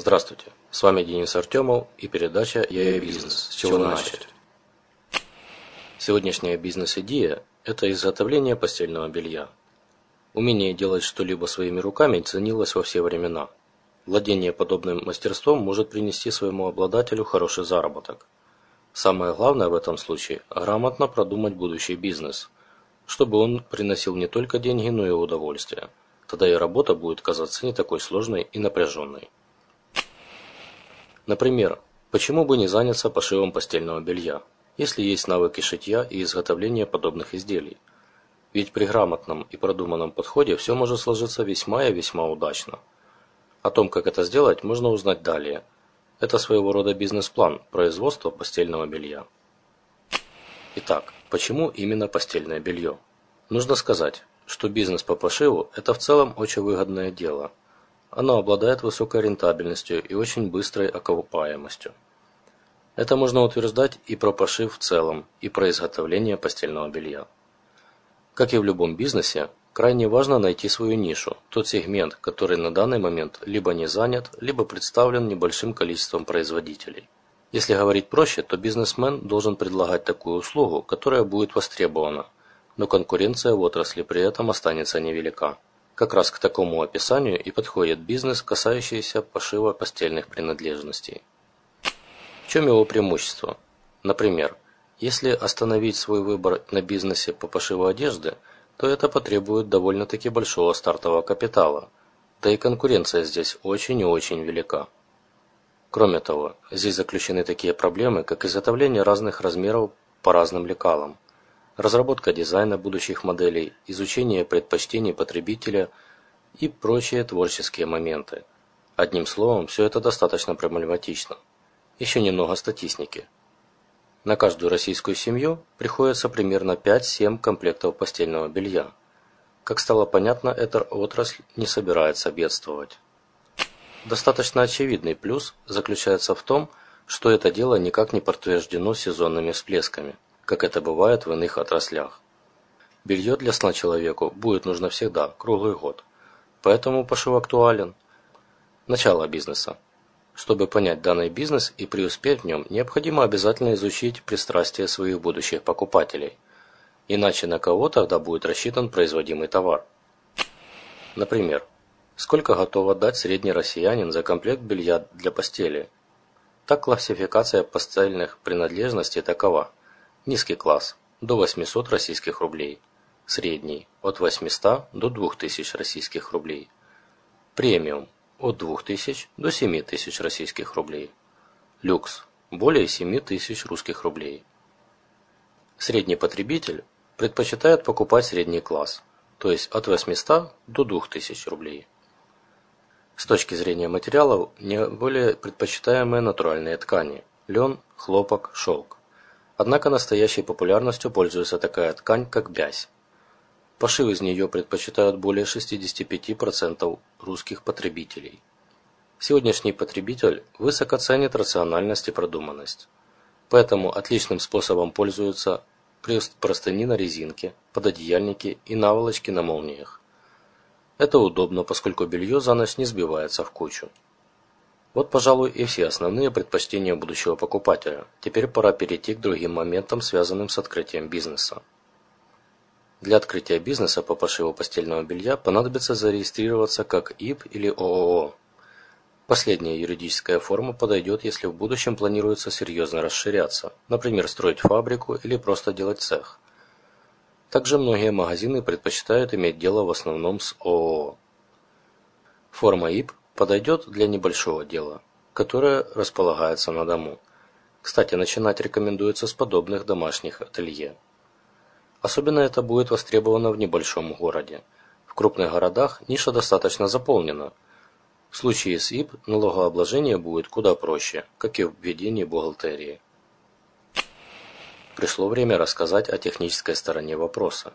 Здравствуйте, с вами Денис Артемов и передача «Я и бизнес. С чего начать?». Сегодняшняя бизнес-идея – это изготовление постельного белья. Умение делать что-либо своими руками ценилось во все времена. Владение подобным мастерством может принести своему обладателю хороший заработок. Самое главное в этом случае – грамотно продумать будущий бизнес, чтобы он приносил не только деньги, но и удовольствие. Тогда и работа будет казаться не такой сложной и напряженной. Например, почему бы не заняться пошивом постельного белья, если есть навыки шитья и изготовления подобных изделий? Ведь при грамотном и продуманном подходе все может сложиться весьма и весьма удачно. О том, как это сделать, можно узнать далее. Это своего рода бизнес-план производства постельного белья. Итак, почему именно постельное белье? Нужно сказать, что бизнес по пошиву – это в целом очень выгодное дело – оно обладает высокой рентабельностью и очень быстрой окупаемостью. Это можно утверждать и про пошив в целом, и про изготовление постельного белья. Как и в любом бизнесе, крайне важно найти свою нишу, тот сегмент, который на данный момент либо не занят, либо представлен небольшим количеством производителей. Если говорить проще, то бизнесмен должен предлагать такую услугу, которая будет востребована, но конкуренция в отрасли при этом останется невелика. Как раз к такому описанию и подходит бизнес, касающийся пошива постельных принадлежностей. В чем его преимущество? Например, если остановить свой выбор на бизнесе по пошиву одежды, то это потребует довольно-таки большого стартового капитала, да и конкуренция здесь очень и очень велика. Кроме того, здесь заключены такие проблемы, как изготовление разных размеров по разным лекалам, разработка дизайна будущих моделей, изучение предпочтений потребителя и прочие творческие моменты. Одним словом, все это достаточно проблематично. Еще немного статистики. На каждую российскую семью приходится примерно 5-7 комплектов постельного белья. Как стало понятно, эта отрасль не собирается бедствовать. Достаточно очевидный плюс заключается в том, что это дело никак не подтверждено сезонными всплесками – как это бывает в иных отраслях. Белье для сна человеку будет нужно всегда, круглый год. Поэтому пошив актуален. Начало бизнеса. Чтобы понять данный бизнес и преуспеть в нем, необходимо обязательно изучить пристрастия своих будущих покупателей. Иначе на кого тогда будет рассчитан производимый товар? Например, Сколько готов отдать средний россиянин за комплект белья для постели? Так классификация постельных принадлежностей такова. Низкий класс – до 800 российских рублей. Средний – от 800 до 2000 российских рублей. Премиум – от 2000 до 7000 российских рублей. Люкс – более 7000 русских рублей. Средний потребитель предпочитает покупать средний класс, то есть от 800 до 2000 рублей. С точки зрения материалов, наиболее предпочитаемые натуральные ткани – лен, хлопок, шелк. Однако настоящей популярностью пользуется такая ткань, как бязь. Пошив из нее предпочитают более 65% русских потребителей. Сегодняшний потребитель высоко ценит рациональность и продуманность. Поэтому отличным способом пользуются простыни на резинке, пододеяльники и наволочки на молниях. Это удобно, поскольку белье за ночь не сбивается в кучу. Вот, пожалуй, и все основные предпочтения будущего покупателя. Теперь пора перейти к другим моментам, связанным с открытием бизнеса. Для открытия бизнеса по пошиву постельного белья понадобится зарегистрироваться как ИП или ООО. Последняя юридическая форма подойдет, если в будущем планируется серьезно расширяться, например, строить фабрику или просто делать цех. Также многие магазины предпочитают иметь дело в основном с ООО. Форма ИП подойдет для небольшого дела, которое располагается на дому. Кстати, начинать рекомендуется с подобных домашних ателье. Особенно это будет востребовано в небольшом городе. В крупных городах ниша достаточно заполнена. В случае с ИП налогообложение будет куда проще, как и в введении бухгалтерии. Пришло время рассказать о технической стороне вопроса.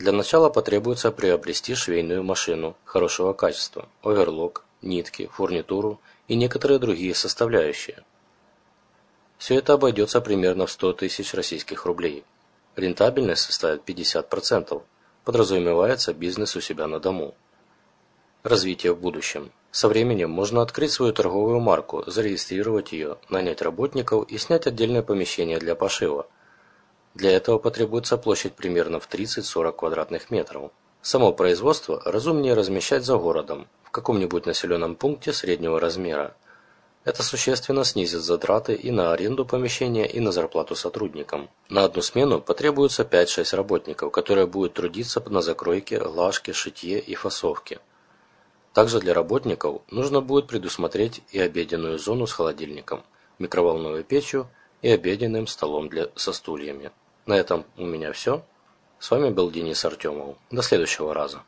Для начала потребуется приобрести швейную машину хорошего качества, оверлок, нитки, фурнитуру и некоторые другие составляющие. Все это обойдется примерно в 100 тысяч российских рублей. Рентабельность составит 50%, подразумевается бизнес у себя на дому. Развитие в будущем. Со временем можно открыть свою торговую марку, зарегистрировать ее, нанять работников и снять отдельное помещение для пошива – для этого потребуется площадь примерно в 30-40 квадратных метров. Само производство разумнее размещать за городом, в каком-нибудь населенном пункте среднего размера. Это существенно снизит затраты и на аренду помещения, и на зарплату сотрудникам. На одну смену потребуется 5-6 работников, которые будут трудиться на закройке, глажке, шитье и фасовке. Также для работников нужно будет предусмотреть и обеденную зону с холодильником, микроволновой печью и обеденным столом для, со стульями. На этом у меня все. С вами был Денис Артемов. До следующего раза.